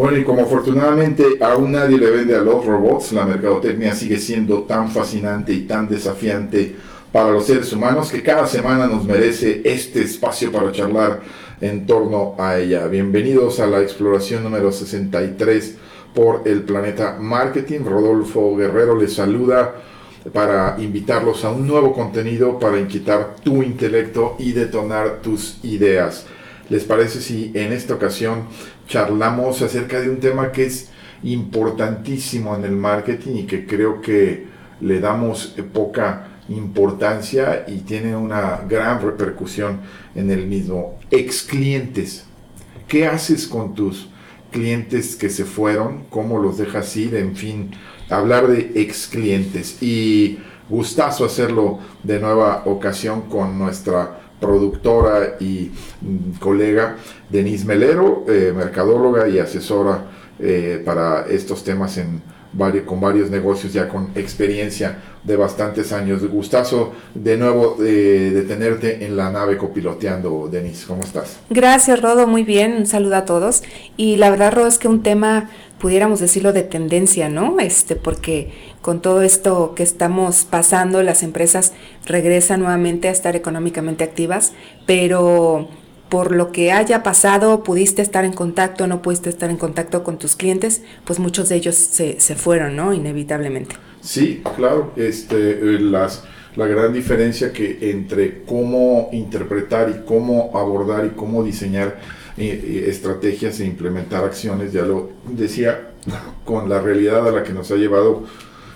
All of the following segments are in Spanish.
Bueno, y como afortunadamente aún nadie le vende a los robots, la mercadotecnia sigue siendo tan fascinante y tan desafiante para los seres humanos que cada semana nos merece este espacio para charlar en torno a ella. Bienvenidos a la exploración número 63 por el planeta Marketing. Rodolfo Guerrero les saluda para invitarlos a un nuevo contenido para inquietar tu intelecto y detonar tus ideas. ¿Les parece si en esta ocasión charlamos acerca de un tema que es importantísimo en el marketing y que creo que le damos poca importancia y tiene una gran repercusión en el mismo. Ex clientes. ¿Qué haces con tus clientes que se fueron? ¿Cómo los dejas ir? En fin, hablar de ex clientes. Y gustazo hacerlo de nueva ocasión con nuestra productora y mm, colega Denise Melero, eh, mercadóloga y asesora eh, para estos temas en con varios negocios ya con experiencia de bastantes años. Gustazo de nuevo eh, de tenerte en la nave copiloteando, Denise. ¿Cómo estás? Gracias, Rodo. Muy bien. Un saludo a todos. Y la verdad, Rodo, es que un tema, pudiéramos decirlo, de tendencia, ¿no? Este, porque con todo esto que estamos pasando, las empresas regresan nuevamente a estar económicamente activas, pero por lo que haya pasado, pudiste estar en contacto, no pudiste estar en contacto con tus clientes, pues muchos de ellos se, fueron, ¿no? Inevitablemente. Sí, claro, este, eh, las, la gran diferencia que entre cómo interpretar y cómo abordar y cómo diseñar eh, eh, estrategias e implementar acciones, ya lo decía, con la realidad a la que nos ha llevado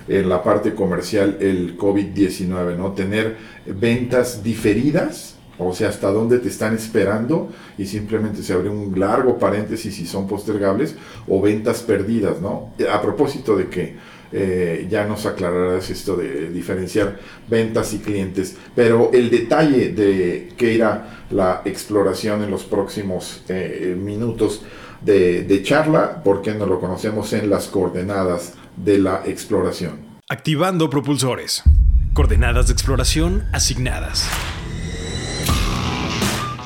en la parte comercial el COVID-19, ¿no? Tener ventas diferidas, o sea, hasta dónde te están esperando y simplemente se abre un largo paréntesis si son postergables, o ventas perdidas, ¿no? A propósito de que eh, ya nos aclararás esto de diferenciar ventas y clientes, pero el detalle de que irá la exploración en los próximos eh, minutos de, de charla, porque no lo conocemos en las coordenadas de la exploración. Activando propulsores. Coordenadas de exploración asignadas.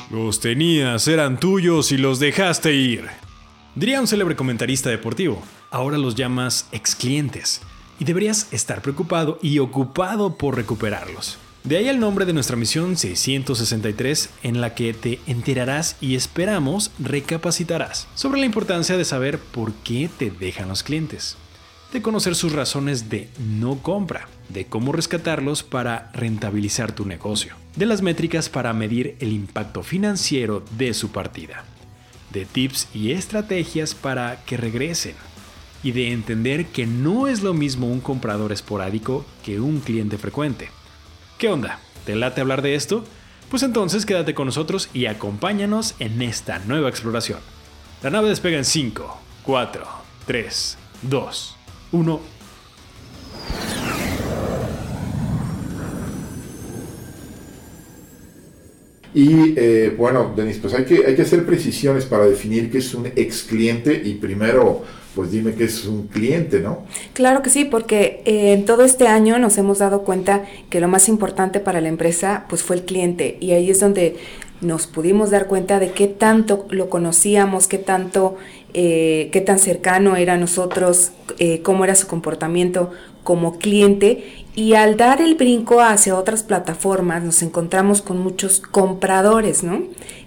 Los tenías, eran tuyos y los dejaste ir. Diría un célebre comentarista deportivo, ahora los llamas ex clientes y deberías estar preocupado y ocupado por recuperarlos. De ahí el nombre de nuestra misión 663 en la que te enterarás y esperamos recapacitarás sobre la importancia de saber por qué te dejan los clientes de conocer sus razones de no compra, de cómo rescatarlos para rentabilizar tu negocio, de las métricas para medir el impacto financiero de su partida, de tips y estrategias para que regresen, y de entender que no es lo mismo un comprador esporádico que un cliente frecuente. ¿Qué onda? ¿Te late hablar de esto? Pues entonces quédate con nosotros y acompáñanos en esta nueva exploración. La nave despega en 5, 4, 3, 2, uno. Y eh, bueno, Denis, pues hay que, hay que hacer precisiones para definir qué es un ex cliente y primero, pues dime qué es un cliente, ¿no? Claro que sí, porque eh, en todo este año nos hemos dado cuenta que lo más importante para la empresa pues fue el cliente y ahí es donde nos pudimos dar cuenta de qué tanto lo conocíamos, qué tanto, eh, qué tan cercano era a nosotros, eh, cómo era su comportamiento como cliente. Y al dar el brinco hacia otras plataformas, nos encontramos con muchos compradores, ¿no?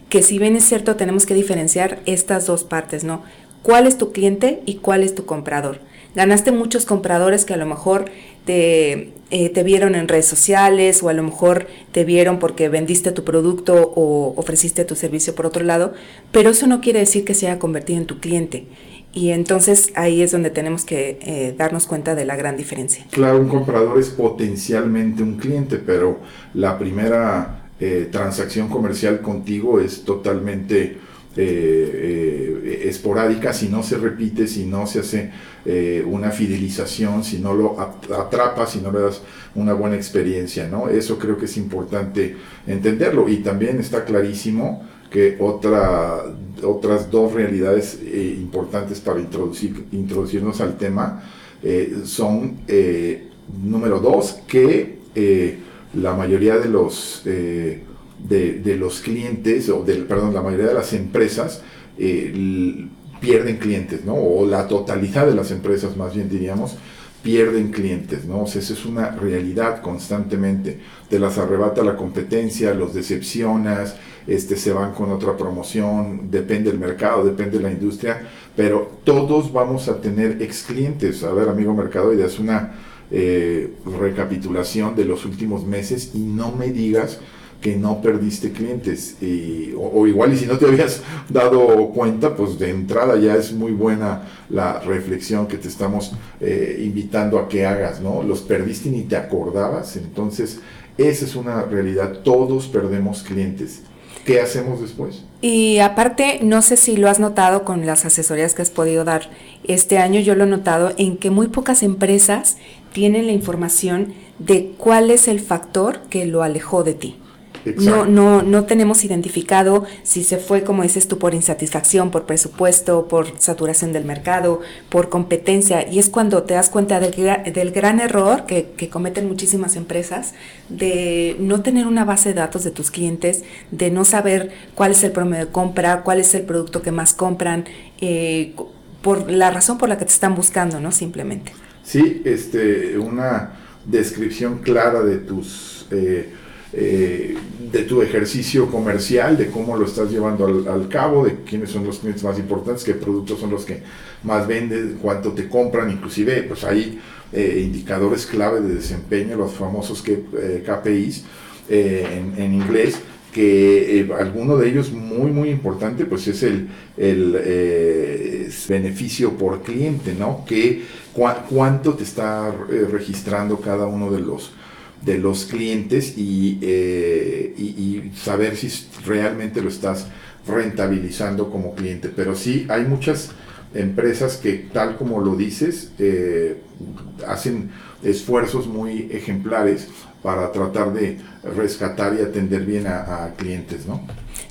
Que si bien es cierto, tenemos que diferenciar estas dos partes, ¿no? ¿Cuál es tu cliente y cuál es tu comprador? Ganaste muchos compradores que a lo mejor te, eh, te vieron en redes sociales o a lo mejor te vieron porque vendiste tu producto o ofreciste tu servicio por otro lado, pero eso no quiere decir que se haya convertido en tu cliente. Y entonces ahí es donde tenemos que eh, darnos cuenta de la gran diferencia. Claro, un comprador es potencialmente un cliente, pero la primera eh, transacción comercial contigo es totalmente eh, esporádica si no se repite, si no se hace una fidelización, si no lo atrapas, si no le das una buena experiencia, ¿no? Eso creo que es importante entenderlo y también está clarísimo que otra, otras dos realidades importantes para introducir, introducirnos al tema son, número dos, que la mayoría de los de, los clientes, o del, perdón, la mayoría de las empresas eh, pierden clientes, ¿no? O la totalidad de las empresas, más bien diríamos, pierden clientes, ¿no? O esa es una realidad constantemente. Te las arrebata la competencia, los decepcionas, este, se van con otra promoción, depende del mercado, depende de la industria, pero todos vamos a tener ex clientes. A ver, amigo mercado, y es una eh, recapitulación de los últimos meses y no me digas que no perdiste clientes. o, igual y si no te habías dado cuenta, pues de entrada ya es muy buena la reflexión que te estamos eh, invitando a que hagas, ¿no? Los perdiste y ni te acordabas. Entonces, esa es una realidad. Todos perdemos clientes. ¿Qué hacemos después? Y aparte, no sé si lo has notado con las asesorías que has podido dar este año, yo lo he notado en que muy pocas empresas tienen la información de cuál es el factor que lo alejó de ti. No, no, no tenemos identificado si se fue, como dices tú, por insatisfacción, por presupuesto, por saturación del mercado, por competencia. Y es cuando te das cuenta del, del gran error que, que, cometen muchísimas empresas de no tener una base de datos de tus clientes, de no saber cuál es el promedio de compra, cuál es el producto que más compran, eh, por la razón por la que te están buscando, ¿no? Simplemente. Sí, este, una descripción clara de tus... Eh, eh, de tu ejercicio comercial, de cómo lo estás llevando al, cabo, de quiénes son los clientes más importantes, qué productos son los que más venden, cuánto te compran, inclusive pues hay eh, indicadores clave de desempeño, los famosos que, eh, KPIs en, inglés, que alguno de ellos muy muy importante pues es el, el beneficio por cliente, ¿no? Que cuánto te está registrando cada uno de los de los clientes eh, y, y, saber si realmente lo estás rentabilizando como cliente. Pero sí, hay muchas empresas que, tal como lo dices, eh, hacen esfuerzos muy ejemplares para tratar de rescatar y atender bien a, a clientes, ¿no?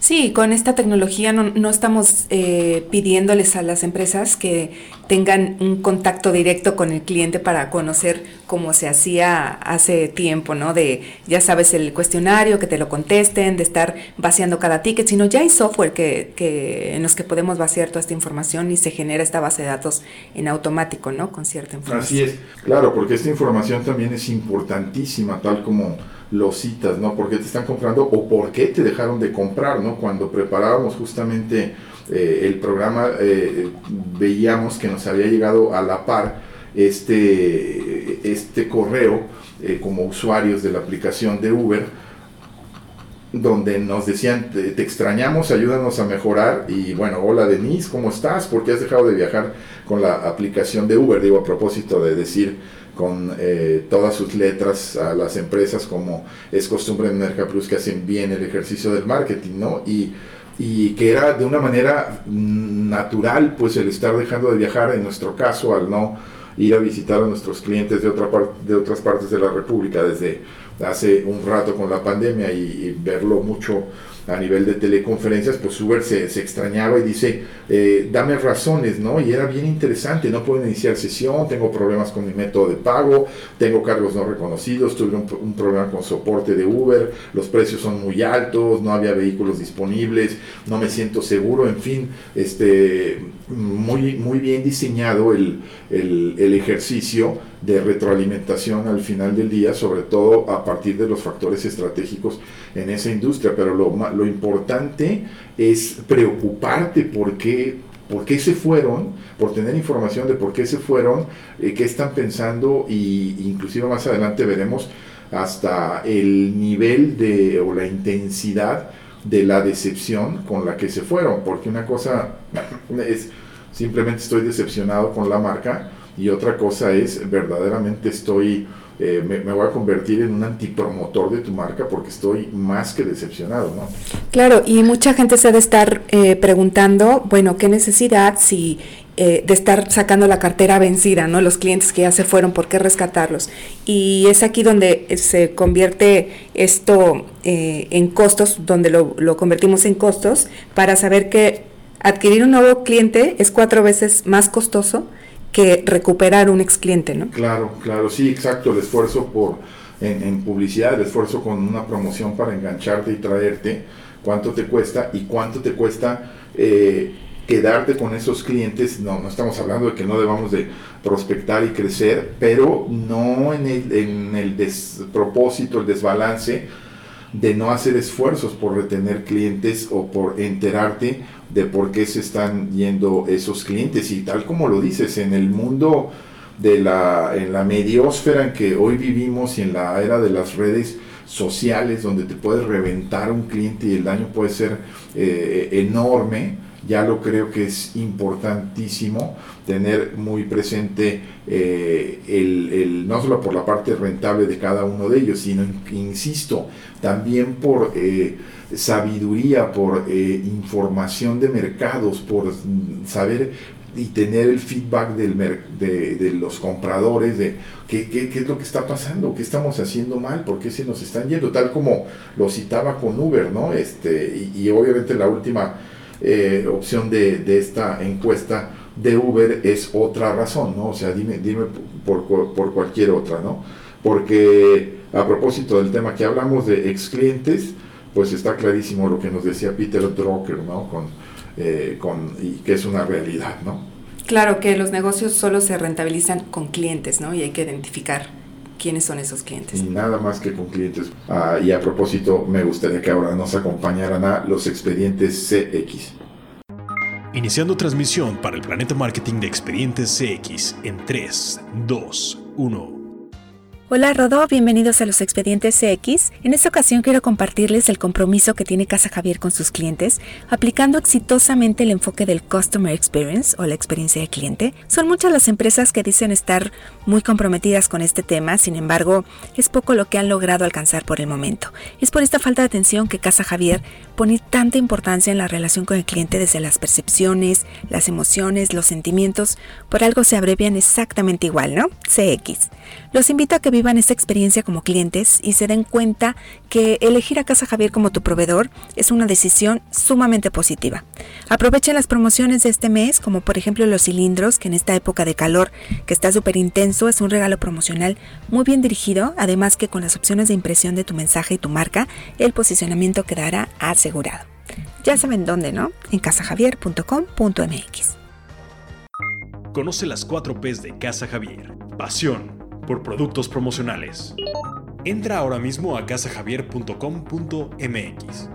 Sí, con esta tecnología no, estamos eh, pidiéndoles a las empresas que tengan un contacto directo con el cliente para conocer cómo se hacía hace tiempo, ¿no? De, ya sabes, el cuestionario, que te lo contesten, de estar vaciando cada ticket, sino ya hay software que, que, en los que podemos vaciar toda esta información y se genera esta base de datos en automático, ¿no? Con cierta información. Así es, claro, porque esta información también es importantísima, tal como lo citas, ¿no? ¿Por qué te están comprando o por qué te dejaron de comprar, ¿no? Cuando preparábamos justamente eh, el programa, eh, veíamos que nos había llegado a la par este, este correo eh, como usuarios de la aplicación de Uber, donde nos decían, te, extrañamos, ayúdanos a mejorar. Y bueno, hola Denise, ¿cómo estás? ¿Por qué has dejado de viajar con la aplicación de Uber? Digo, a propósito de decir con eh, todas sus letras a las empresas, como es costumbre en Merca Plus, que hacen bien el ejercicio del marketing, ¿no? Y, y que era de una manera natural, pues el estar dejando de viajar, en nuestro caso, al no ir a visitar a nuestros clientes de, otra de otras partes de la República desde hace un rato con la pandemia y verlo mucho a nivel de teleconferencias, pues Uber se, se extrañaba y dice, eh, dame razones, ¿no? Y era bien interesante, no puedo iniciar sesión, tengo problemas con mi método de pago, tengo cargos no reconocidos, tuve un, problema con soporte de Uber, los precios son muy altos, no había vehículos disponibles, no me siento seguro, en fin, este, muy, muy bien diseñado el, el, el ejercicio de retroalimentación al final del día, sobre todo a partir de los factores estratégicos en esa industria. Pero lo, lo importante es preocuparte por qué, por qué se fueron, por tener información de por qué se fueron, eh, qué están pensando y inclusive más adelante veremos hasta el nivel de o la intensidad de la decepción con la que se fueron, porque una cosa es simplemente estoy decepcionado con la marca y otra cosa es verdaderamente estoy eh, me, voy a convertir en un antipromotor de tu marca porque estoy más que decepcionado, ¿no? Claro, y mucha gente se ha de estar eh, preguntando, bueno, ¿qué necesidad si eh, de estar sacando la cartera vencida, ¿no? Los clientes que ya se fueron, ¿por qué rescatarlos? Y es aquí donde se convierte esto en costos, donde lo, lo convertimos en costos, para saber que adquirir un nuevo cliente es cuatro veces más costoso que recuperar un ex cliente, ¿no? Claro, claro, sí, exacto, el esfuerzo por en, publicidad, el esfuerzo con una promoción para engancharte y traerte, cuánto te cuesta y cuánto te cuesta eh, quedarte con esos clientes, no, no estamos hablando de que no debamos de prospectar y crecer, pero no en el, en el despropósito, el desbalance de no hacer esfuerzos por retener clientes o por enterarte de por qué se están yendo esos clientes. Y tal como lo dices, en el mundo de la, en la mediosfera en que hoy vivimos y en la era de las redes sociales, donde te puedes reventar un cliente y el daño puede ser eh, enorme, ya lo creo que es importantísimo tener muy presente eh, el, no solo por la parte rentable de cada uno de ellos, sino, insisto, también por eh, sabiduría, por eh, información de mercados, por saber y tener el feedback de, los compradores de qué, qué, qué, es lo que está pasando, qué estamos haciendo mal, por qué se nos están yendo, tal como lo citaba con Uber, ¿no? Este, y, obviamente la última eh, opción de, esta encuesta de Uber es otra razón, ¿no? O sea, dime, dime por, por cualquier otra, ¿no? Porque a propósito del tema que hablamos de ex clientes, pues está clarísimo lo que nos decía Peter Drucker, ¿no? Con, eh, con, y que es una realidad, ¿no? Claro que los negocios solo se rentabilizan con clientes, ¿no? Y hay que identificar quiénes son esos clientes. Y nada más que con clientes. Ah, y a propósito, me gustaría que ahora nos acompañaran a los expedientes CX. Iniciando transmisión para el Planeta Marketing de Expedientes CX en 3, 2, 1. Hola Rodó, bienvenidos a los expedientes CX. En esta ocasión quiero compartirles el compromiso que tiene Casa Javier con sus clientes, aplicando exitosamente el enfoque del Customer Experience o la experiencia de cliente. Son muchas las empresas que dicen estar muy comprometidas con este tema, sin embargo, es poco lo que han logrado alcanzar por el momento. Es por esta falta de atención que Casa Javier pone tanta importancia en la relación con el cliente desde las percepciones, las emociones, los sentimientos, por algo se abrevian exactamente igual, ¿no? CX. Los invito a que vivan esta experiencia como clientes y se den cuenta que elegir a Casa Javier como tu proveedor es una decisión sumamente positiva. Aprovechen las promociones de este mes, como por ejemplo los cilindros, que en esta época de calor que está súper intenso es un regalo promocional muy bien dirigido, además que con las opciones de impresión de tu mensaje y tu marca, el posicionamiento quedará asegurado. Ya saben dónde, ¿no? En casajavier.com.mx. Conoce las 4 P's de Casa Javier. Pasión por productos promocionales. Entra ahora mismo a casajavier.com.mx.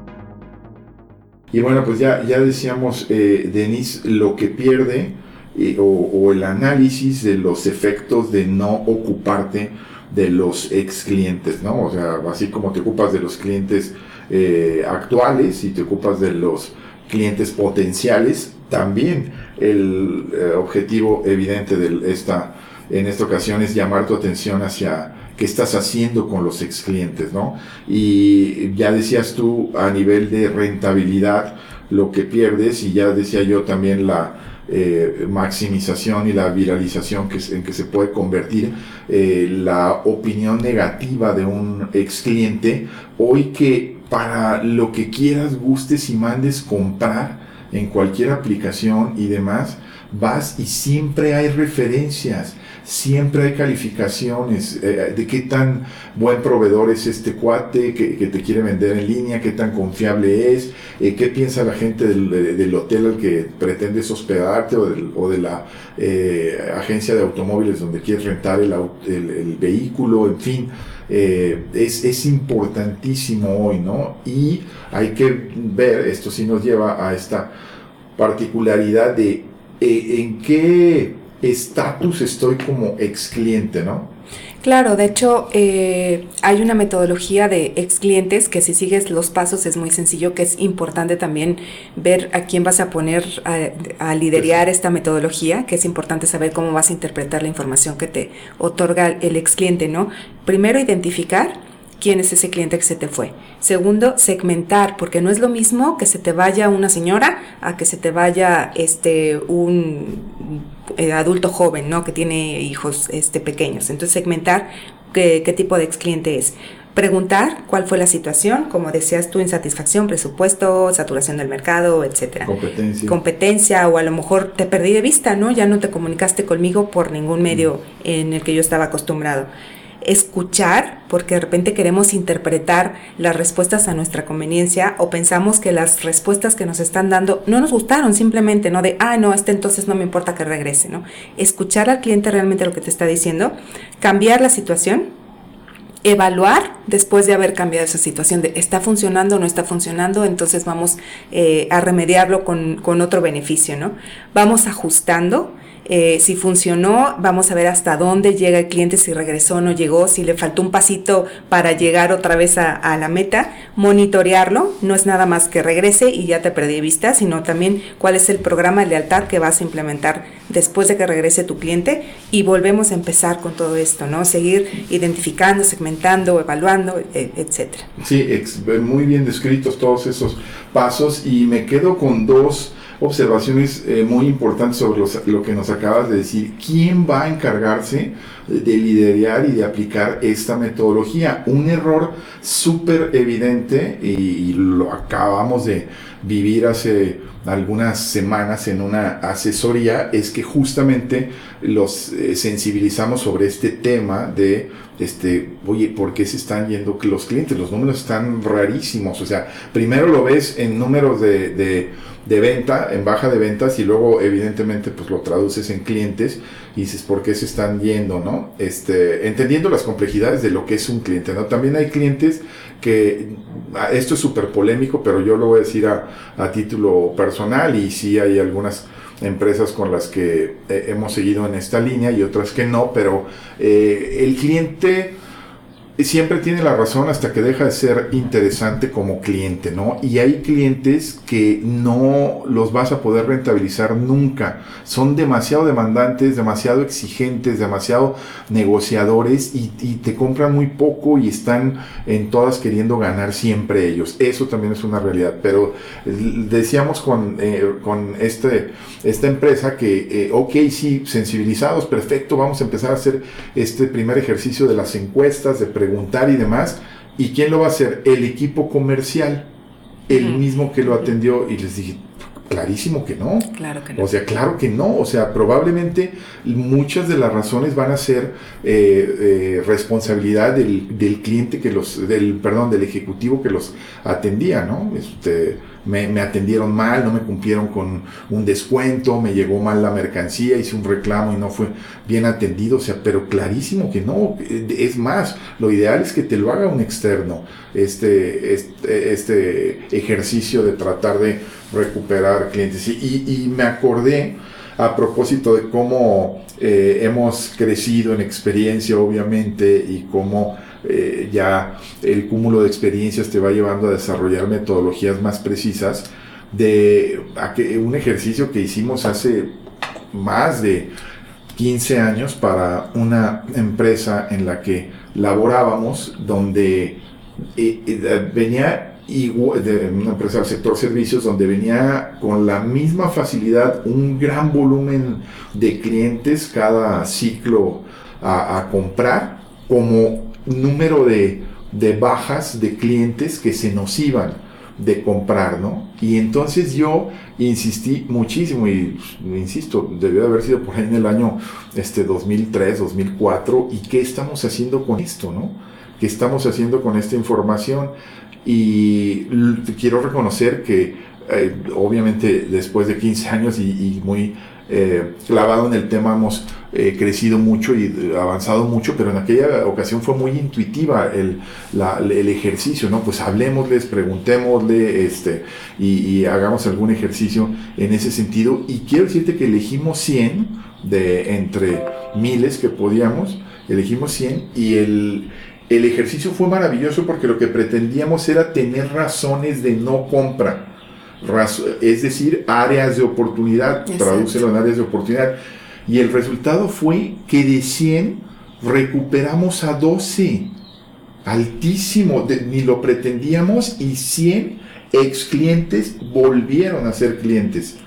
Y bueno, pues ya, ya decíamos, eh, Denis, lo que pierde eh, o, el análisis de los efectos de no ocuparte de los ex clientes, ¿no? O sea, así como te ocupas de los clientes eh, actuales y te ocupas de los clientes potenciales, también el objetivo evidente de esta en esta ocasión es llamar tu atención hacia qué estás haciendo con los ex clientes, ¿no? Y ya decías tú a nivel de rentabilidad lo que pierdes y ya decía yo también la eh, maximización y la viralización que, en que se puede convertir eh, la opinión negativa de un ex cliente hoy que para lo que quieras, gustes y mandes comprar en cualquier aplicación y demás, vas y siempre hay referencias siempre hay calificaciones eh, de qué tan buen proveedor es este cuate que, te quiere vender en línea, qué tan confiable es, eh, qué piensa la gente del, hotel al que pretendes hospedarte o, de la eh, agencia de automóviles donde quieres rentar el, el, vehículo, en fin. Es, es, importantísimo hoy, ¿no? Y hay que ver, esto sí nos lleva a esta particularidad de en qué estatus estoy como ex cliente, ¿no? Claro, de hecho eh, hay una metodología de ex clientes que si sigues los pasos es muy sencillo, que es importante también ver a quién vas a poner a, liderar esta metodología, que es importante saber cómo vas a interpretar la información que te otorga el ex cliente, ¿no? Primero identificar quién es ese cliente que se te fue. Segundo, segmentar, porque no es lo mismo que se te vaya una señora a que se te vaya este un eh, adulto joven, ¿no? Que tiene hijos este, pequeños. Entonces, segmentar qué, qué tipo de ex cliente es. Preguntar cuál fue la situación, como decías tú, insatisfacción, presupuesto, saturación del mercado, etcétera. Competencia. Competencia, o a lo mejor te perdí de vista, ¿no? Ya no te comunicaste conmigo por ningún medio en el que yo estaba acostumbrado escuchar, porque de repente queremos interpretar las respuestas a nuestra conveniencia o pensamos que las respuestas que nos están dando no nos gustaron simplemente, ¿no? De, ah, no, este entonces no me importa que regrese, ¿no? Escuchar al cliente realmente lo que te está diciendo, cambiar la situación, evaluar después de haber cambiado esa situación de está funcionando o no está funcionando, entonces vamos eh, a remediarlo con, con otro beneficio, ¿no? Vamos ajustando eh, si funcionó, vamos a ver hasta dónde llega el cliente, si regresó o no llegó, si le faltó un pasito para llegar otra vez a, la meta, monitorearlo, no es nada más que regrese y ya te perdí vista, sino también cuál es el programa de lealtad que vas a implementar después de que regrese tu cliente y volvemos a empezar con todo esto, ¿no? Seguir identificando, segmentando, evaluando, e, etcétera. Sí, muy bien descritos todos esos pasos y me quedo con dos observaciones eh, muy importantes sobre lo que nos acabas de decir. ¿Quién va a encargarse de liderar y de aplicar esta metodología? Un error súper evidente y, lo acabamos de vivir hace algunas semanas en una asesoría es que justamente los eh, sensibilizamos sobre este tema de este, oye, ¿por qué se están yendo los clientes? Los números están rarísimos. O sea, primero lo ves en números de de venta, en baja de ventas y luego evidentemente pues lo traduces en clientes y dices por qué se están yendo, ¿no? Este, entendiendo las complejidades de lo que es un cliente, ¿no? También hay clientes que, esto es súper polémico, pero yo lo voy a decir a, a, título personal y sí hay algunas empresas con las que eh, hemos seguido en esta línea y otras que no, pero eh, el cliente siempre tiene la razón hasta que deja de ser interesante como cliente, ¿no? Y hay clientes que no los vas a poder rentabilizar nunca. Son demasiado demandantes, demasiado exigentes, demasiado negociadores y, te compran muy poco y están en todas queriendo ganar siempre ellos. Eso también es una realidad. Pero decíamos con, eh, con este, esta empresa que, eh, ok, sí, sensibilizados, perfecto, vamos a empezar a hacer este primer ejercicio de las encuestas, de preguntar y demás. ¿Y quién lo va a hacer? El equipo comercial, el mismo que lo atendió. Y les dije, clarísimo que no. Claro que no. O sea, claro que no. O sea, probablemente muchas de las razones van a ser eh, eh, responsabilidad del, del, cliente que los, del, perdón, del ejecutivo que los atendía, ¿no? Este, me, atendieron mal, no me cumplieron con un descuento, me llegó mal la mercancía, hice un reclamo y no fue bien atendido, o sea, pero clarísimo que no, es más, lo ideal es que te lo haga un externo, este, este, este ejercicio de tratar de recuperar clientes. Y, y me acordé a propósito de cómo eh, hemos crecido en experiencia, obviamente, y cómo eh, ya el cúmulo de experiencias te va llevando a desarrollar metodologías más precisas de un ejercicio que hicimos hace más de 15 años para una empresa en la que laborábamos, donde eh, venía de una empresa del sector servicios donde venía con la misma facilidad un gran volumen de clientes cada ciclo a, a comprar como número de, bajas de clientes que se nos iban de comprar, ¿no? Y entonces yo insistí muchísimo y insisto, debió de haber sido por ahí en el año este 2003, 2004 y qué estamos haciendo con esto, ¿no? ¿Qué estamos haciendo con esta información? Y quiero reconocer que eh, obviamente después de 15 años y muy eh, clavado en el tema, hemos eh, crecido mucho y eh, avanzado mucho, pero en aquella ocasión fue muy intuitiva el, el ejercicio, ¿no? Pues hablemosles, preguntémosle este, y, hagamos algún ejercicio en ese sentido. Y quiero decirte que elegimos 100 de entre miles que podíamos, elegimos 100 y el, el ejercicio fue maravilloso porque lo que pretendíamos era tener razones de no compra. Es decir, áreas de oportunidad, tradúcelo en áreas de oportunidad. Y el resultado fue que de 100 recuperamos a 12. Altísimo, ni lo pretendíamos y 100 ex clientes volvieron a ser clientes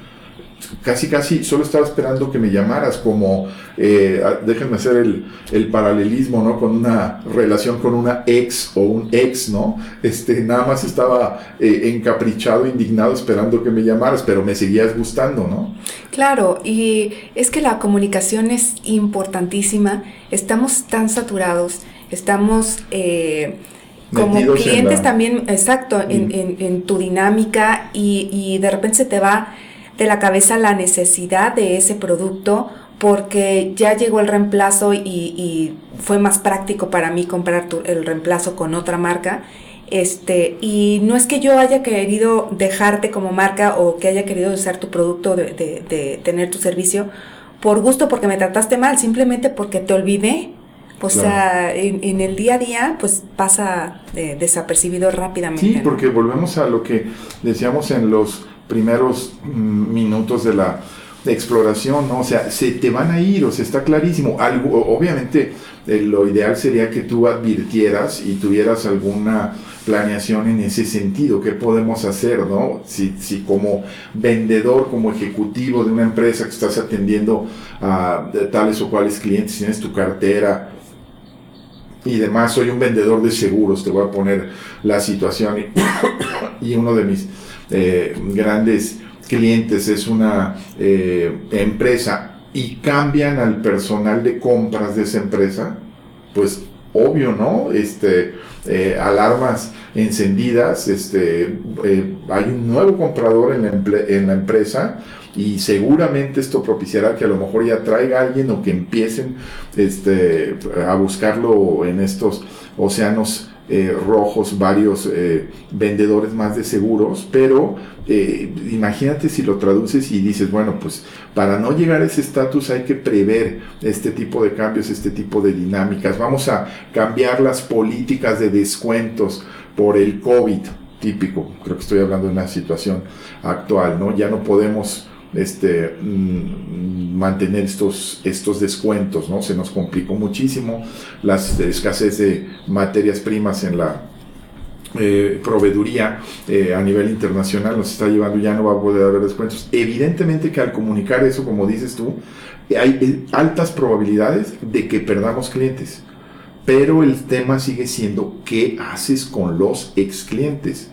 casi casi solo estaba esperando que me llamaras como, eh, déjenme hacer el, paralelismo, ¿no? Con una relación con una ex o un ex, ¿no? Este, nada más estaba eh, encaprichado, indignado, esperando que me llamaras, pero me seguías gustando, ¿no? Claro, y es que la comunicación es importantísima, estamos tan saturados, estamos... Eh, como clientes también, exacto, en, en, tu dinámica y, y de repente se te va de la cabeza la necesidad de ese producto porque ya llegó el reemplazo y, fue más práctico para mí comprar el reemplazo con otra marca. Este, y no es que yo haya querido dejarte como marca o que haya querido usar tu producto, de, tener tu servicio por gusto porque me trataste mal, simplemente porque te olvidé. O sea, en, el día a día, pues pasa desapercibido rápidamente. Sí, porque volvemos a lo que decíamos en los primeros mm, minutos de la exploración, ¿no? O sea, se te van a ir, o sea, está clarísimo. Obviamente, eh, lo ideal sería que tú advirtieras y tuvieras alguna planeación en ese sentido, qué podemos hacer, ¿no? Si, si como vendedor, como ejecutivo de una empresa que estás atendiendo a tales o cuales clientes, tienes tu cartera, y demás, soy un vendedor de seguros, te voy a poner la situación y uno de mis eh, grandes clientes, es una eh, empresa y cambian al personal de compras de esa empresa, pues obvio, ¿no? Este, eh, alarmas encendidas, este, hay un nuevo comprador en la, empresa y seguramente esto propiciará que a lo mejor ya traiga a alguien o que empiecen este, a buscarlo en estos océanos eh, rojos, varios eh, vendedores más de seguros, pero eh, imagínate si lo traduces y dices, bueno, pues para no llegar a ese estatus hay que prever este tipo de cambios, este tipo de dinámicas. Vamos a cambiar las políticas de descuentos por el COVID típico, creo que estoy hablando de una situación actual, ¿no? Ya no podemos este, mm, mantener estos, estos descuentos, ¿no? Se nos complicó muchísimo la escasez de materias primas en la eh, proveeduría eh, a nivel internacional nos está llevando, ya no va a poder haber descuentos. Evidentemente que al comunicar eso, como dices tú, hay eh, altas probabilidades de que perdamos clientes. Pero el tema sigue siendo qué haces con los ex clientes.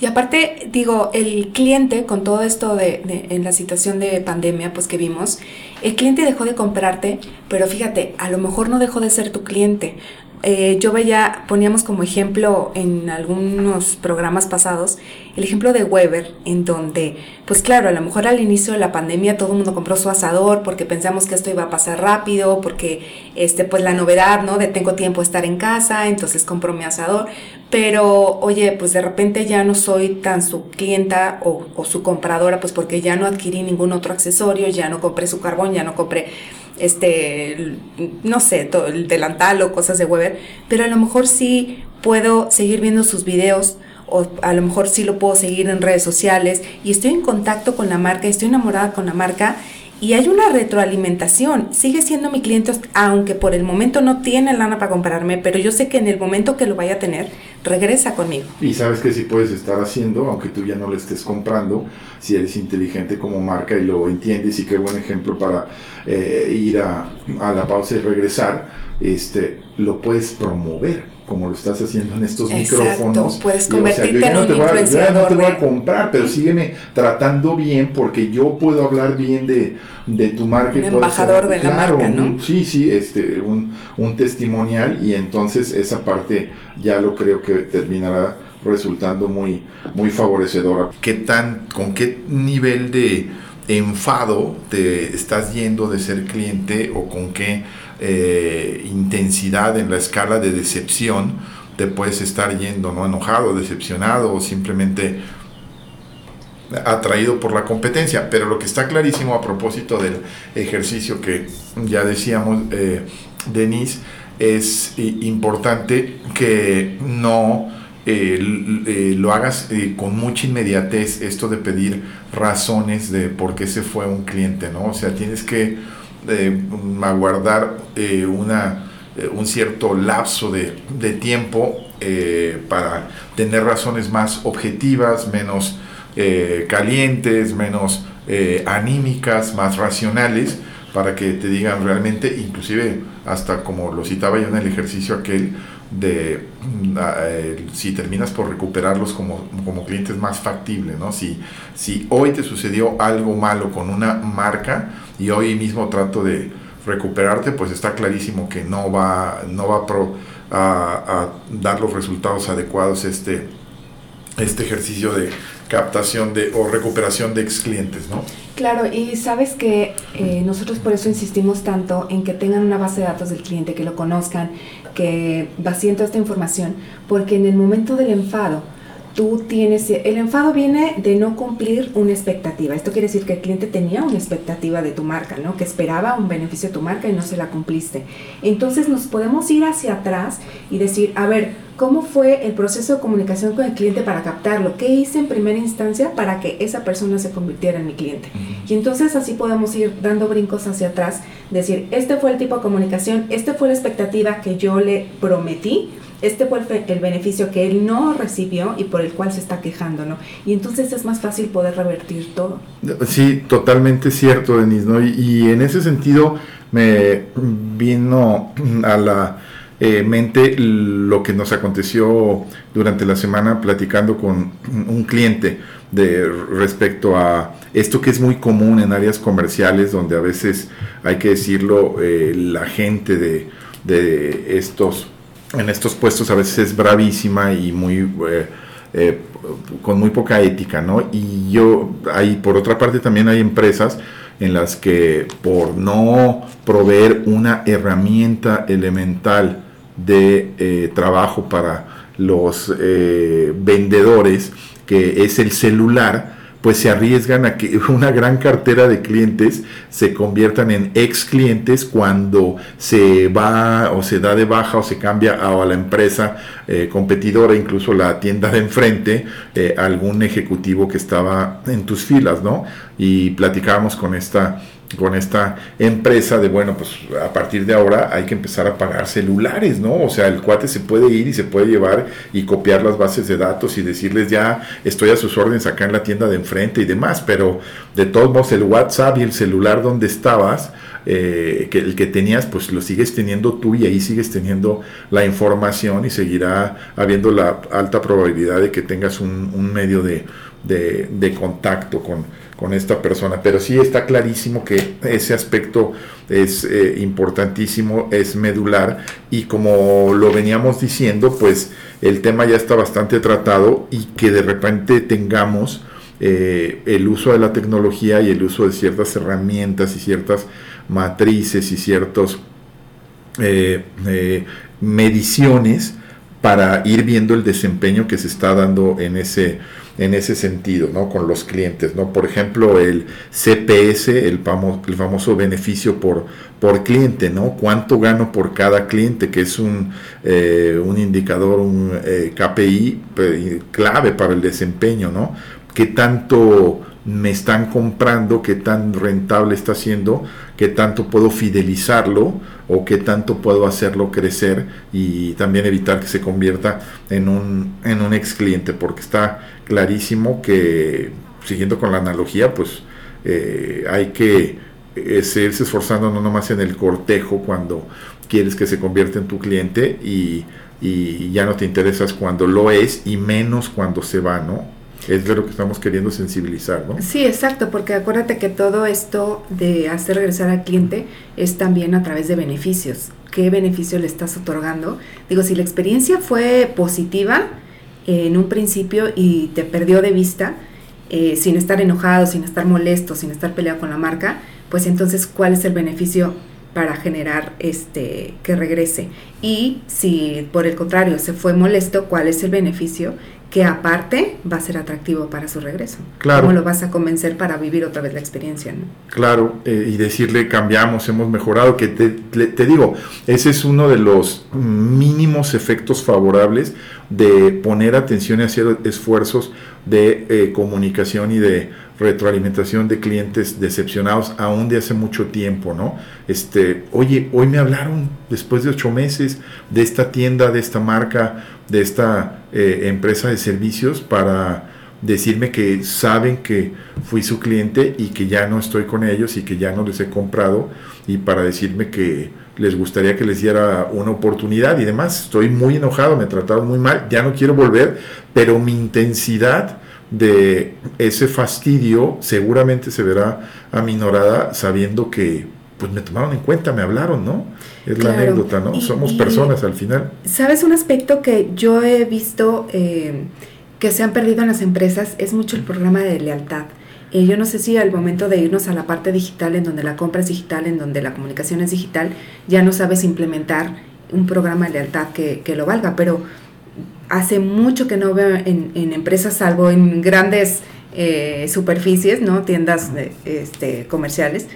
Y aparte, digo, el cliente, con todo esto de, en la situación de pandemia, pues que vimos, el cliente dejó de comprarte, pero fíjate, a lo mejor no dejó de ser tu cliente. Eh, yo veía, poníamos como ejemplo en algunos programas pasados, el ejemplo de Weber, en donde, pues claro, a lo mejor al inicio de la pandemia todo el mundo compró su asador porque pensamos que esto iba a pasar rápido, porque este, pues la novedad, ¿no? De tengo tiempo de estar en casa, entonces compro mi asador, pero oye, pues de repente ya no soy tan su clienta o, o su compradora, pues porque ya no adquirí ningún otro accesorio, ya no compré su carbón, ya no compré este, no sé, todo, el delantal o cosas de Weber, pero a lo mejor sí puedo seguir viendo sus videos o a lo mejor sí lo puedo seguir en redes sociales y estoy en contacto con la marca, estoy enamorada con la marca y hay una retroalimentación. Sigue siendo mi cliente, aunque por el momento no tiene lana para comprarme, pero yo sé que en el momento que lo vaya a tener, regresa conmigo. Y sabes que si puedes estar haciendo, aunque tú ya no lo estés comprando, si eres inteligente como marca y lo entiendes, y qué buen ejemplo para eh, ir a, a la pausa y regresar, este, lo puedes promover como lo estás haciendo en estos micrófonos. Puedes convertirte en un influenciador. no te voy a comprar, pero sígueme tratando bien porque yo puedo hablar bien de, de tu marca. Un embajador de la marca, ¿no? sí, sí, este, un, un testimonial y entonces esa parte ya lo creo que terminará resultando muy, muy favorecedora. ¿Qué tan, con qué nivel de enfado te estás yendo de ser cliente o con qué eh, intensidad en la escala de decepción, te puedes estar yendo, ¿no? Enojado, decepcionado o simplemente atraído por la competencia. Pero lo que está clarísimo a propósito del ejercicio que ya decíamos, eh, Denise, es importante que no eh, eh, lo hagas eh, con mucha inmediatez, esto de pedir razones de por qué se fue un cliente, ¿no? O sea, tienes que aguardar una, un cierto lapso de, de tiempo para tener razones más objetivas, menos calientes, menos anímicas, más racionales para que te digan realmente, inclusive hasta como lo citaba yo en el ejercicio aquel, de mm, eh, si terminas por recuperarlos como, como clientes más factible, ¿no? Si, si hoy te sucedió algo malo con una marca y hoy mismo trato de recuperarte, pues está clarísimo que no va, no va a, a, dar los resultados adecuados este, este ejercicio de captación de, o recuperación de ex clientes, ¿no? Claro, y sabes que eh, nosotros por eso insistimos tanto en que tengan una base de datos del cliente, que lo conozcan, que vacíen toda esta información, porque en el momento del enfado, tú tienes, el enfado viene de no cumplir una expectativa. Esto quiere decir que el cliente tenía una expectativa de tu marca, ¿no? Que esperaba un beneficio de tu marca y no se la cumpliste. Entonces nos podemos ir hacia atrás y decir, a ver, ¿cómo fue el proceso de comunicación con el cliente para captarlo? ¿Qué hice en primera instancia para que esa persona se convirtiera en mi cliente? Y entonces así podemos ir dando brincos hacia atrás, decir, este fue el tipo de comunicación, esta fue la expectativa que yo le prometí este fue el, beneficio que él no recibió y por el cual se está quejando, ¿no? Y entonces es más fácil poder revertir todo. Sí, totalmente cierto, Denise, ¿no? Y, en ese sentido me vino a la eh, mente lo que nos aconteció durante la semana platicando con un cliente de respecto a esto que es muy común en áreas comerciales donde a veces hay que decirlo eh, la gente de, de estos en estos puestos a veces es bravísima y muy eh, eh, con muy poca ética, ¿no? Y yo, hay, por otra parte también hay empresas en las que por no proveer una herramienta elemental de eh, trabajo para los vendedores, que es el celular, pues se arriesgan a que una gran cartera de clientes se conviertan en ex clientes cuando se va o se da de baja o se cambia a, la empresa eh, competidora, incluso la tienda de enfrente, eh, algún ejecutivo que estaba en tus filas, ¿no? Y platicábamos con esta con esta empresa de, bueno, pues a partir de ahora hay que empezar a pagar celulares, ¿no? O sea, el cuate se puede ir y se puede llevar y copiar las bases de datos y decirles ya estoy a sus órdenes acá en la tienda de enfrente y demás, pero de todos modos el WhatsApp y el celular donde estabas, eh, que el que tenías, pues lo sigues teniendo tú y ahí sigues teniendo la información y seguirá habiendo la alta probabilidad de que tengas un, medio de, de contacto con con esta persona. Pero sí está clarísimo que ese aspecto es eh, importantísimo, es medular y como lo veníamos diciendo, pues el tema ya está bastante tratado y que de repente tengamos eh, el uso de la tecnología y el uso de ciertas herramientas y ciertas matrices y ciertos eh, mediciones para ir viendo el desempeño que se está dando en ese en ese sentido, ¿no? Con los clientes, ¿no? Por ejemplo, el CPS, el, famoso, el famoso beneficio por, por cliente, ¿no? ¿Cuánto gano por cada cliente? Que es un, eh, un indicador, un eh, KPI eh, clave para el desempeño, ¿no? ¿Qué tanto me están comprando, qué tan rentable está siendo, qué tanto puedo fidelizarlo o qué tanto puedo hacerlo crecer y también evitar que se convierta en un, en un ex cliente, porque está clarísimo que, siguiendo con la analogía, pues eh, hay que eh, seguirse esforzando no nomás en el cortejo cuando quieres que se convierta en tu cliente y, y ya no te interesas cuando lo es y menos cuando se va, ¿no? Es de lo que estamos queriendo sensibilizar, ¿no? Sí, exacto, porque acuérdate que todo esto de hacer regresar al cliente es también a través de beneficios. ¿Qué beneficio le estás otorgando? Digo, si la experiencia fue positiva en un principio y te perdió de vista, eh, sin estar enojado, sin estar molesto, sin estar peleado con la marca, pues entonces, ¿cuál es el beneficio para generar este que regrese? Y si por el contrario se fue molesto, ¿cuál es el beneficio que aparte va a ser atractivo para su regreso. Claro. ¿Cómo lo vas a convencer para vivir otra vez la experiencia? ¿no? Claro, eh, y decirle cambiamos, hemos mejorado, que te, te, digo, ese es uno de los mínimos efectos favorables de poner atención y hacer esfuerzos de eh, comunicación y de retroalimentación de clientes decepcionados aún de hace mucho tiempo, ¿no? Este, oye, hoy me hablaron después de ocho meses de esta tienda, de esta marca, de esta eh, empresa de servicios para decirme que saben que fui su cliente y que ya no estoy con ellos y que ya no les he comprado y para decirme que les gustaría que les diera una oportunidad y demás. Estoy muy enojado, me trataron muy mal, ya no quiero volver, pero mi intensidad de ese fastidio seguramente se verá aminorada sabiendo que pues me tomaron en cuenta, me hablaron, ¿no? Es la anécdota, ¿no? Somos personas al final. ¿Sabes un aspecto que yo he visto eh, que se han perdido en las empresas? Es mucho el programa de lealtad. Eh, yo no sé si al momento de irnos a la parte digital, en donde la compra es digital, en donde la comunicación es digital, ya no sabes implementar un programa de lealtad que, que lo valga, pero hace mucho que no veo en, empresas, salvo en grandes eh, superficies, ¿no? Tiendas este, comerciales,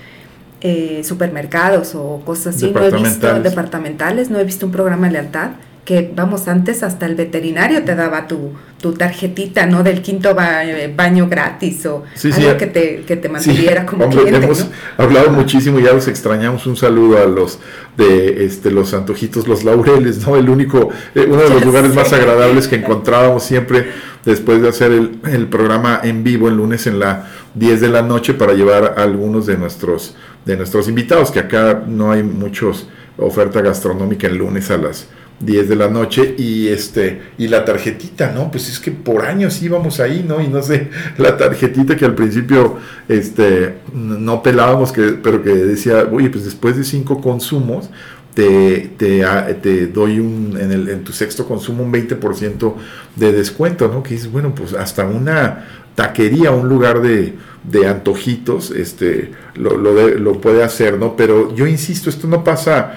eh, supermercados o cosas así. No he visto departamentales, no he visto un programa de lealtad que vamos antes hasta el veterinario te daba tu, tu tarjetita no del quinto baño gratis o algo que te, que te mantuviera como cliente, hemos hablado muchísimo ya los extrañamos. Un saludo a los de este los antojitos los laureles no el único eh, uno de los lugares más agradables que encontrábamos siempre después de hacer el, el programa en vivo el lunes en la 10 de la noche para llevar a algunos de nuestros de nuestros invitados que acá no hay muchos oferta gastronómica el lunes a las 10 de la noche y este y la tarjetita, ¿no? Pues es que por años íbamos ahí, ¿no? Y no sé, la tarjetita que al principio este no pelábamos que pero que decía, "Oye, pues después de cinco consumos te, te, te doy un en, el, en tu sexto consumo un 20% de descuento, ¿no? Que dices, bueno, pues hasta una taquería, un lugar de, de antojitos, este, lo, lo, lo, puede hacer, ¿no? Pero yo insisto, esto no pasa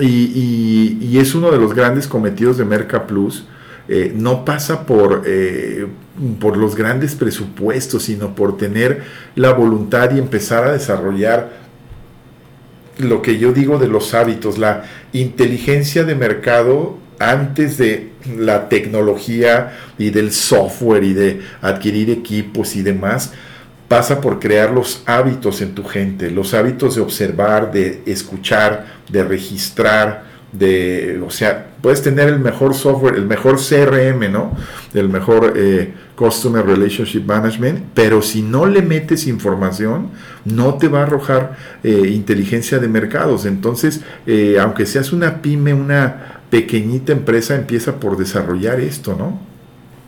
y, es uno de los grandes cometidos de Merca Plus. Eh, no pasa por, eh, por los grandes presupuestos, sino por tener la voluntad y empezar a desarrollar lo que yo digo de los hábitos, la inteligencia de mercado antes de la tecnología y del software y de adquirir equipos y demás, pasa por crear los hábitos en tu gente, los hábitos de observar, de escuchar, de registrar, de, o sea, puedes tener el mejor software, el mejor CRM, ¿no? El mejor eh, Customer Relationship Management, pero si no le metes información, no te va a arrojar eh, inteligencia de mercados. Entonces, eh, aunque seas una pyme, una pequeñita empresa, empieza por desarrollar esto, ¿no?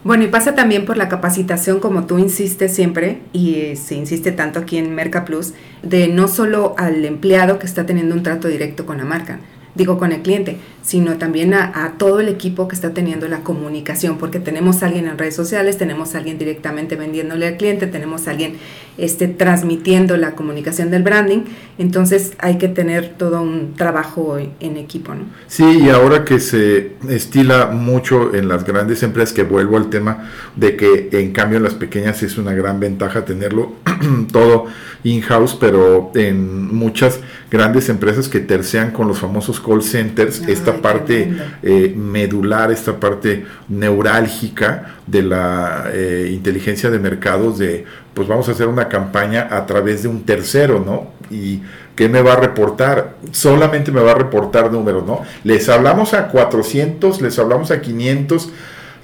Bueno, y pasa también por la capacitación, como tú insistes siempre, y se insiste tanto aquí en Merca Plus, de no solo al empleado que está teniendo un trato directo con la marca, digo con el cliente, sino también a, todo el equipo que está teniendo la comunicación, porque tenemos a alguien en redes sociales, tenemos a alguien directamente vendiéndole al cliente, tenemos a alguien este, transmitiendo la comunicación del branding, entonces hay que tener todo un trabajo en equipo. ¿no? Sí, y ahora que se estila mucho en las grandes empresas, que vuelvo al tema de que en cambio en las pequeñas es una gran ventaja tenerlo todo in-house, pero en muchas grandes empresas que tercean con los famosos call centers, esta parte eh, medular, esta parte neurálgica de la eh, inteligencia de mercados, de pues vamos a hacer una campaña a través de un tercero, ¿no? Y ¿qué me va a reportar? Solamente me va a reportar números, ¿no? Les hablamos a 400, les hablamos a 500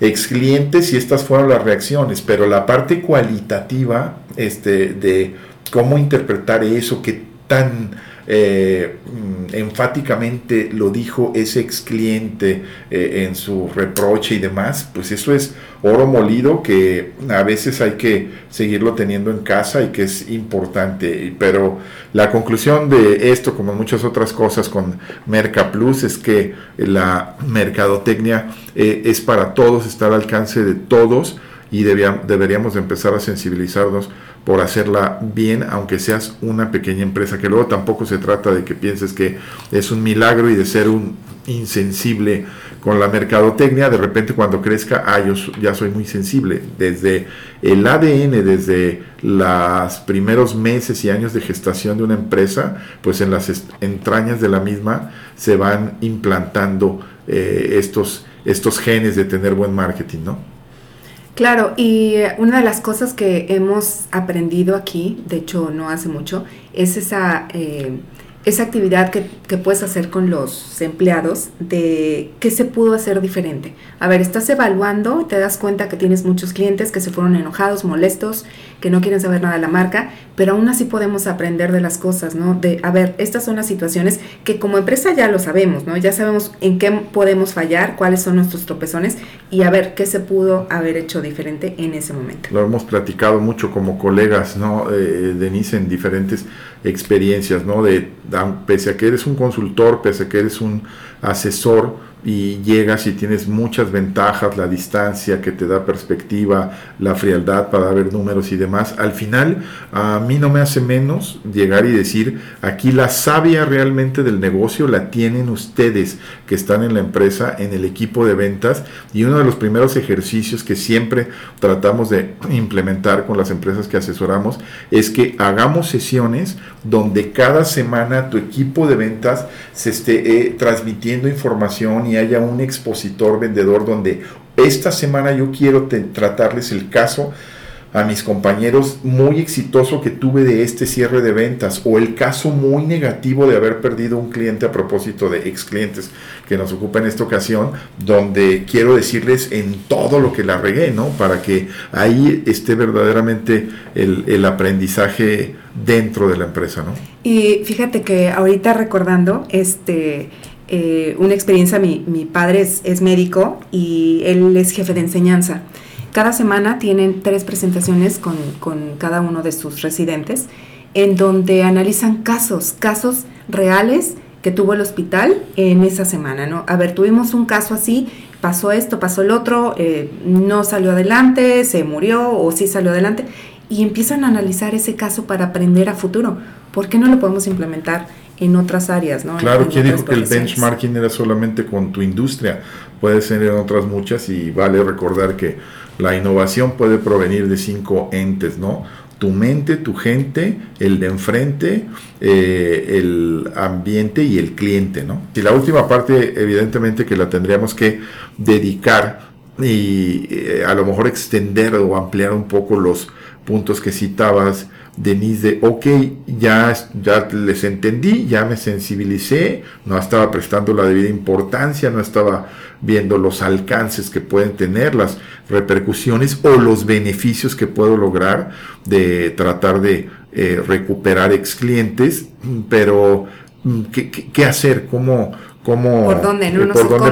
ex clientes y estas fueron las reacciones, pero la parte cualitativa este, de cómo interpretar eso, qué tan eh, mm, enfáticamente lo dijo ese ex cliente eh, en su reproche y demás, pues eso es oro molido que a veces hay que seguirlo teniendo en casa y que es importante. Pero la conclusión de esto, como muchas otras cosas con Merca Plus, es que la mercadotecnia eh, es para todos, está al alcance de todos y deberíamos empezar a sensibilizarnos por hacerla bien, aunque seas una pequeña empresa, que luego tampoco se trata de que pienses que es un milagro y de ser un insensible con la mercadotecnia, de repente cuando crezca, ah, yo ya soy muy sensible. Desde el ADN, desde los primeros meses y años de gestación de una empresa, pues en las entrañas de la misma se van implantando eh, estos, estos genes de tener buen marketing, ¿no? Claro, y eh, una de las cosas que hemos aprendido aquí, de hecho no hace mucho, es esa... Eh, esa actividad que, que, puedes hacer con los empleados de qué se pudo hacer diferente. A ver, estás evaluando te das cuenta que tienes muchos clientes que se fueron enojados, molestos, que no quieren saber nada de la marca, pero aún así podemos aprender de las cosas, ¿no? De, a ver, estas son las situaciones que como empresa ya lo sabemos, ¿no? Ya sabemos en qué podemos fallar, cuáles son nuestros tropezones y a ver qué se pudo haber hecho diferente en ese momento. Lo hemos platicado mucho como colegas, ¿no? Eh, Denise, en diferentes experiencias, ¿no? De, pese a que eres un consultor, pese a que eres un asesor, y llegas y tienes muchas ventajas, la distancia que te da perspectiva, la frialdad para ver números y demás. Al final, a mí no me hace menos llegar y decir, aquí la savia realmente del negocio la tienen ustedes que están en la empresa, en el equipo de ventas. Y uno de los primeros ejercicios que siempre tratamos de implementar con las empresas que asesoramos es que hagamos sesiones donde cada semana tu equipo de ventas se esté eh, transmitiendo información y haya un expositor vendedor donde esta semana yo quiero tratarles el caso a mis compañeros muy exitoso que tuve de este cierre de ventas o el caso muy negativo de haber perdido un cliente a propósito de ex clientes que nos ocupa en esta ocasión, donde quiero decirles en todo lo que la regué, ¿no? Para que ahí esté verdaderamente el, el aprendizaje dentro de la empresa, ¿no? Y fíjate que ahorita recordando, este, eh, una experiencia, mi, mi padre es, médico y él es jefe de enseñanza. Cada semana tienen tres presentaciones con, con cada uno de sus residentes en donde analizan casos, casos reales que tuvo el hospital en esa semana, ¿no? A ver, tuvimos un caso así, pasó esto, pasó el otro, eh, no salió adelante, se murió o sí salió adelante, y empiezan a analizar ese caso para aprender a futuro. ¿Por qué no lo podemos implementar en otras áreas, ¿no? Claro, ¿quién dijo que el benchmarking era solamente con tu industria? Puede ser en otras muchas y vale recordar que la innovación puede provenir de cinco entes, ¿no? Tu mente, tu gente, el de enfrente, eh, el ambiente y el cliente, ¿no? Y la última parte, evidentemente, que la tendríamos que dedicar y eh, a lo mejor extender o ampliar un poco los puntos que citabas Denise de, ok, ya, ya les entendí, ya me sensibilicé, no estaba prestando la debida importancia, no estaba viendo los alcances que pueden tener, las repercusiones o los beneficios que puedo lograr de tratar de eh, recuperar ex clientes, pero mm, ¿qué, qué, hacer? ¿Cómo, cómo, ¿Por dónde? No, no sé cómo,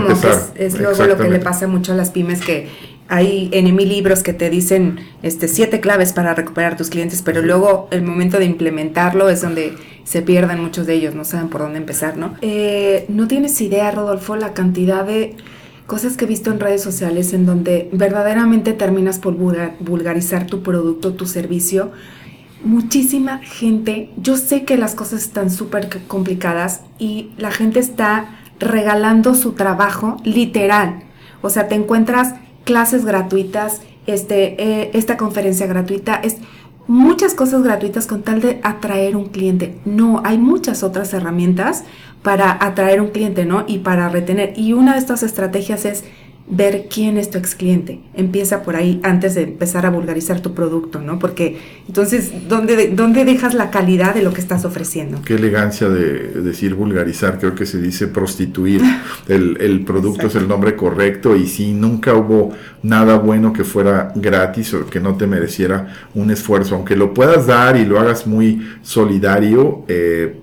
es luego lo que le pasa mucho a las pymes que hay en mi libros que te dicen este, siete claves para recuperar tus clientes, pero luego el momento de implementarlo es donde se pierden muchos de ellos, no saben por dónde empezar, ¿no? Eh, no tienes idea, Rodolfo, la cantidad de cosas que he visto en redes sociales en donde verdaderamente terminas por vulgarizar tu producto, tu servicio. Muchísima gente, yo sé que las cosas están súper complicadas y la gente está regalando su trabajo literal. O sea, te encuentras clases gratuitas, este, eh, esta conferencia gratuita, es muchas cosas gratuitas con tal de atraer un cliente. No, hay muchas otras herramientas para atraer un cliente, ¿no? Y para retener. Y una de estas estrategias es ver quién es tu ex cliente. Empieza por ahí antes de empezar a vulgarizar tu producto, ¿no? Porque entonces, ¿dónde, ¿dónde dejas la calidad de lo que estás ofreciendo? Qué elegancia de decir vulgarizar, creo que se dice prostituir. El, el producto es el nombre correcto y si nunca hubo nada bueno que fuera gratis o que no te mereciera un esfuerzo, aunque lo puedas dar y lo hagas muy solidario, eh,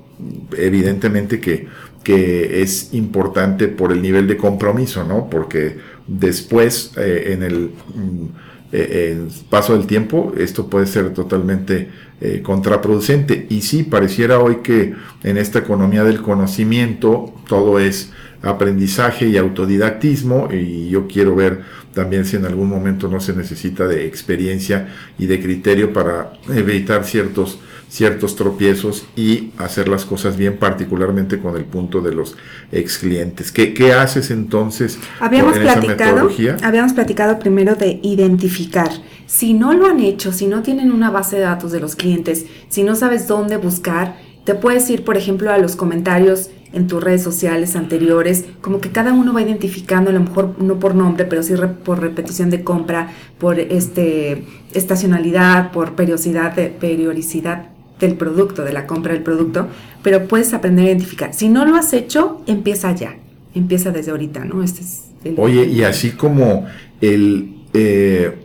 evidentemente que que es importante por el nivel de compromiso, ¿no? Porque después, eh, en el mm, eh, paso del tiempo, esto puede ser totalmente eh, contraproducente. Y sí, pareciera hoy que en esta economía del conocimiento todo es aprendizaje y autodidactismo y yo quiero ver también si en algún momento no se necesita de experiencia y de criterio para evitar ciertos ciertos tropiezos y hacer las cosas bien, particularmente con el punto de los ex clientes. ¿Qué, qué haces entonces habíamos en platicado, esa metodología? Habíamos platicado primero de identificar. Si no lo han hecho, si no tienen una base de datos de los clientes, si no sabes dónde buscar, te puedes ir, por ejemplo, a los comentarios en tus redes sociales anteriores, como que cada uno va identificando, a lo mejor no por nombre, pero sí por repetición de compra, por este estacionalidad, por periodicidad, de, periodicidad del producto, de la compra del producto, pero puedes aprender a identificar. Si no lo has hecho, empieza ya, empieza desde ahorita, ¿no? Este es Oye, y así como el eh,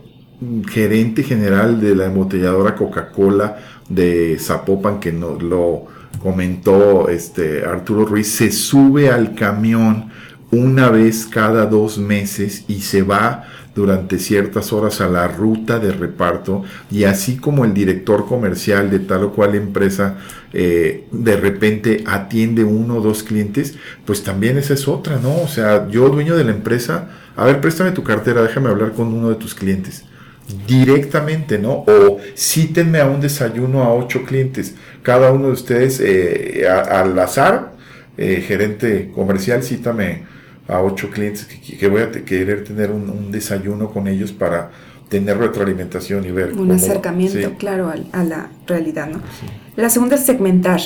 gerente general de la embotelladora Coca-Cola de Zapopan, que nos lo comentó este Arturo Ruiz, se sube al camión una vez cada dos meses y se va durante ciertas horas a la ruta de reparto y así como el director comercial de tal o cual empresa eh, de repente atiende uno o dos clientes, pues también esa es otra, ¿no? O sea, yo dueño de la empresa, a ver, préstame tu cartera, déjame hablar con uno de tus clientes directamente, ¿no? O cítenme a un desayuno a ocho clientes, cada uno de ustedes eh, al azar, eh, gerente comercial, cítame a ocho clientes que, voy a querer tener un, desayuno con ellos para tener retroalimentación y ver. Un acercamiento, claro, a, la realidad, ¿no? La segunda es segmentar.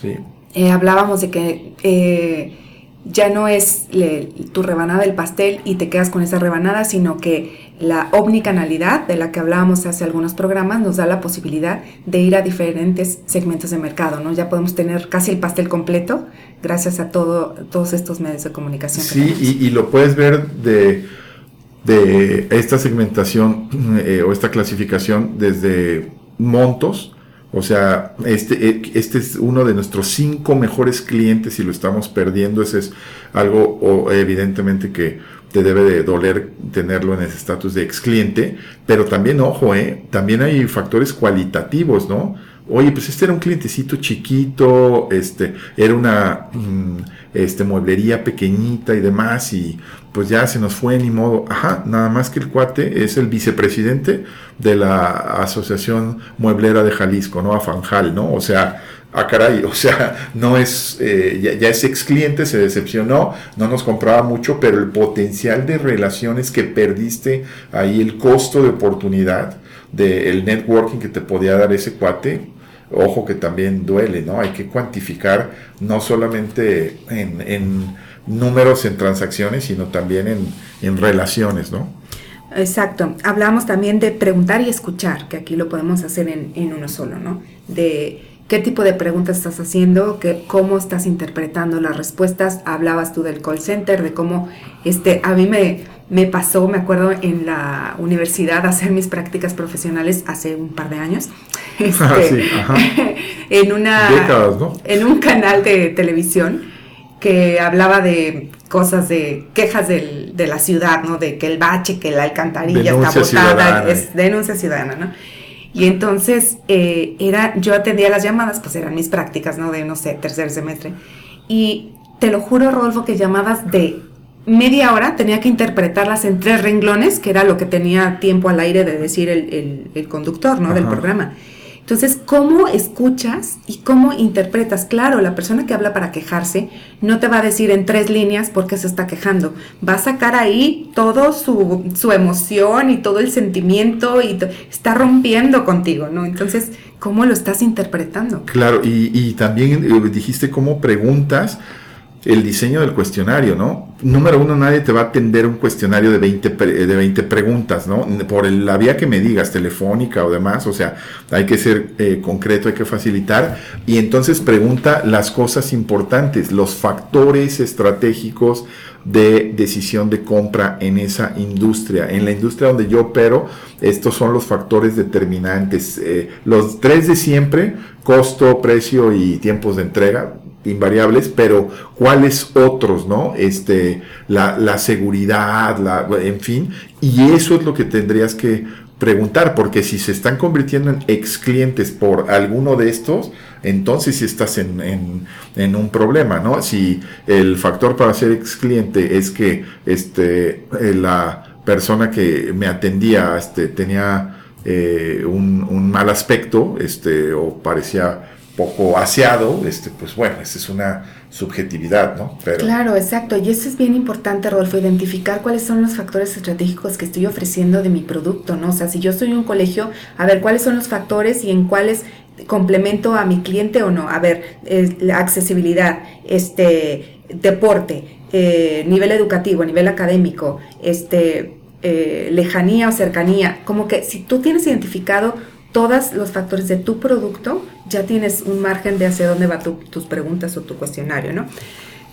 Sí. Eh, hablábamos de que eh, ya no es tu rebanada del pastel y te quedas con esa rebanada, sino que la omnicanalidad de la que hablábamos hace algunos programas nos da la posibilidad de ir a diferentes segmentos de mercado, ¿no? Ya podemos tener casi el pastel completo gracias a todo, todos estos medios de comunicación. Sí, y, lo puedes ver de, de esta segmentación eh, o esta clasificación desde montos, o sea, este, eh, este es uno de nuestros cinco mejores clientes y lo estamos perdiendo. Ese es algo evidentemente que te debe de doler tenerlo en ese estatus de ex cliente. Pero también, ojo, eh, también hay factores cualitativos, ¿no? Oye, pues este era un clientecito chiquito, este, era una mm, este, mueblería pequeñita y demás, y pues ya se nos fue ni modo. Ajá, nada más que el cuate es el vicepresidente de la Asociación Mueblera de Jalisco, ¿no? Afanjal, ¿no? O sea, ah, caray, o sea, no es, eh, ya, es ex cliente, se decepcionó, no nos compraba mucho, pero el potencial de relaciones que perdiste ahí, el costo de oportunidad del networking que te podía dar ese cuate, ojo que también duele, ¿no? Hay que cuantificar no solamente en, números en transacciones, sino también en, relaciones, ¿no? Exacto. Hablamos también de preguntar y escuchar, que aquí lo podemos hacer en, en uno solo, ¿no? De qué tipo de preguntas estás haciendo, que, cómo estás interpretando las respuestas. Hablabas tú del call center, de cómo este, a mí me, me pasó, me acuerdo, en la universidad hacer mis prácticas profesionales hace un par de años. Este, en una en un canal de televisión que hablaba de cosas de quejas del, de la ciudad, ¿no? De que el bache, que la alcantarilla está botada, es denuncia ciudadana, ¿no? Y entonces eh, era, yo atendía las llamadas, pues eran mis prácticas, ¿no? De, no sé, tercer semestre. Y te lo juro, Rodolfo, que llamadas de media hora tenía que interpretarlas en tres renglones, que era lo que tenía tiempo al aire de decir el, el, conductor, ¿no? Del programa. Entonces, ¿cómo escuchas y cómo interpretas? Claro, la persona que habla para quejarse no te va a decir en tres líneas por qué se está quejando. Va a sacar ahí todo su, su emoción y todo el sentimiento y está rompiendo contigo, ¿no? Entonces, ¿cómo lo estás interpretando? Claro, y, y también eh, dijiste cómo preguntas el diseño del cuestionario, ¿no? Número uno, nadie te va a atender un cuestionario de 20, de 20 preguntas, ¿no? Por la vía que me digas, telefónica o demás, o sea, hay que ser eh, concreto, hay que facilitar. Y entonces pregunta las cosas importantes, los factores estratégicos de decisión de compra en esa industria. En la industria donde yo opero, estos son los factores determinantes. Eh, los tres de siempre, costo, precio y tiempos de entrega, invariables, pero cuáles otros, ¿no? Este, la, seguridad, la, en fin, y eso es lo que tendrías que preguntar, porque si se están convirtiendo en ex clientes por alguno de estos, entonces si estás en, en, un problema, ¿no? Si el factor para ser ex cliente es que este, eh, la persona que me atendía este, tenía eh, un, un, mal aspecto, este, o parecía poco aseado, este, pues bueno, esa es una subjetividad, ¿no? Pero... Claro, exacto. Y eso es bien importante, Rodolfo, identificar cuáles son los factores estratégicos que estoy ofreciendo de mi producto, ¿no? O sea, si yo soy un colegio, a ver cuáles son los factores y en cuáles complemento a mi cliente o no. A ver, la accesibilidad, este, deporte, eh, nivel educativo, nivel académico, este, eh, lejanía o cercanía. Como que si tú tienes identificado todos los factores de tu producto, ya tienes un margen de hacia dónde van tus preguntas o tu cuestionario, ¿no?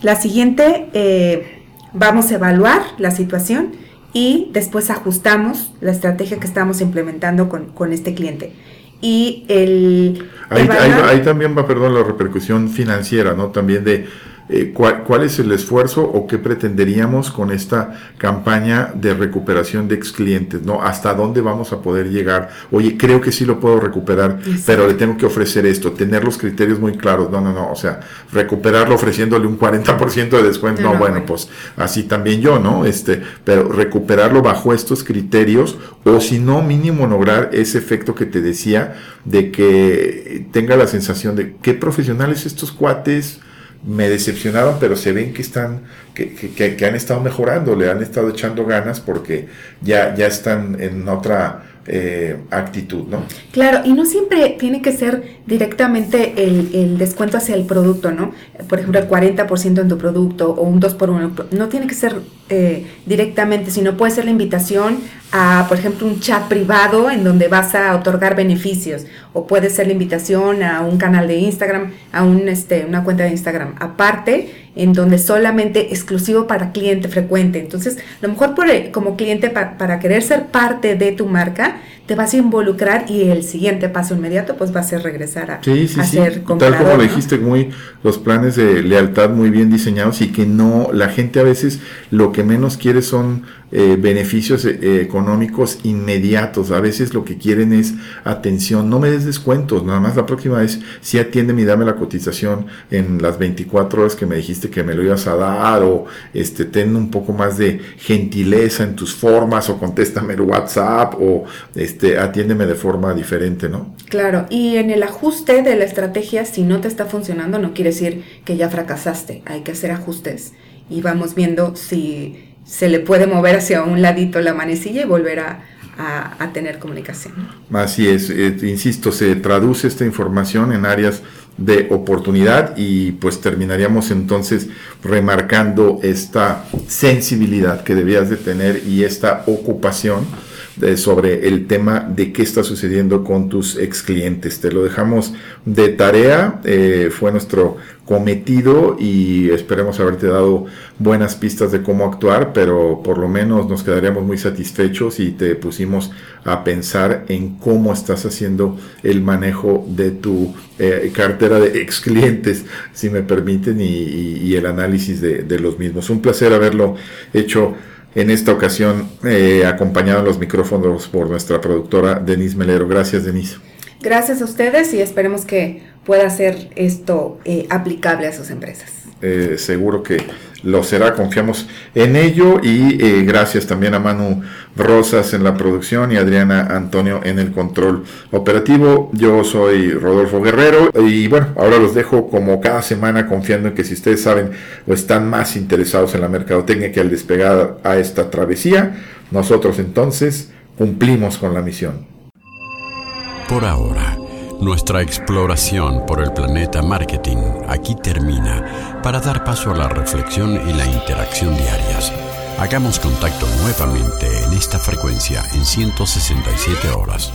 La siguiente, eh, vamos a evaluar la situación y después ajustamos la estrategia que estamos implementando con, este cliente. Y el... Ahí, ahí, también va, perdón, la repercusión financiera, ¿no? También de eh, cuál, es el esfuerzo o qué pretenderíamos con esta campaña de recuperación de ex clientes, ¿no? ¿Hasta dónde vamos a poder llegar? Oye, creo que sí lo puedo recuperar, pero le tengo que ofrecer esto, tener los criterios muy claros. No, no, no, o sea, recuperarlo ofreciéndole un 40% de descuento, no, bueno, pues así también yo, ¿no? Este, pero recuperarlo bajo estos criterios o si no, mínimo lograr ese efecto que te decía de que tenga la sensación de qué profesionales estos cuates, me decepcionaron, pero se ven que están, que, que, que, han estado mejorando, le han estado echando ganas porque ya, ya están en otra eh, actitud, ¿no? Claro, y no siempre tiene que ser directamente el, descuento hacia el producto, ¿no? Por ejemplo, el 40% en tu producto o un 2 por 1. No tiene que ser eh, directamente, sino puede ser la invitación a, por ejemplo, un chat privado en donde vas a otorgar beneficios. O puede ser la invitación a un canal de Instagram, a un, este, una cuenta de Instagram aparte en donde solamente exclusivo para cliente frecuente. Entonces, lo mejor por, como cliente para querer ser parte de tu marca, te vas a involucrar y el siguiente paso inmediato pues va a ser regresar a, sí, sí, sí. Tal como lo dijiste, muy los planes de lealtad muy bien diseñados y que no, la gente a veces lo que menos quiere son eh, beneficios eh, económicos inmediatos. A veces lo que quieren es atención, no me des descuentos, nada más la próxima vez si atiéndeme y dame la cotización en las 24 horas que me dijiste que me lo ibas a dar o este, ten un poco más de gentileza en tus formas o contéstame el WhatsApp o este, atiéndeme de forma diferente, ¿no? Claro, y en el ajuste de la estrategia, si no te está funcionando, no quiere decir que ya fracasaste, hay que hacer ajustes y vamos viendo si se le puede mover hacia un ladito la manecilla y volver a, tener comunicación. Así es, eh, insisto, se traduce esta información en áreas de oportunidad y pues terminaríamos entonces remarcando esta sensibilidad que debías de tener y esta ocupación sobre el tema de qué está sucediendo con tus ex clientes. Te lo dejamos de tarea, eh, fue nuestro cometido y esperemos haberte dado buenas pistas de cómo actuar, pero por lo menos nos quedaríamos muy satisfechos y te pusimos a pensar en cómo estás haciendo el manejo de tu eh, cartera de ex clientes, si me permiten, y, el análisis de, de los mismos. Un placer haberlo hecho en esta ocasión eh, acompañado en los micrófonos por nuestra productora Denise Melero. Gracias, Denise. Gracias a ustedes y esperemos que pueda ser esto eh, aplicable a sus empresas. Eh, seguro que lo será, confiamos en ello y eh, gracias también a Manu Rosas en la producción y Adriana Antonio en el control operativo. Yo soy Rodolfo Guerrero y bueno, ahora los dejo como cada semana confiando en que si ustedes saben o están más interesados en la mercadotecnia que al despegar a esta travesía, nosotros entonces cumplimos con la misión. Por ahora nuestra exploración por el planeta marketing aquí termina para dar paso a la reflexión y la interacción diarias. Hagamos contacto nuevamente en esta frecuencia en 167 horas.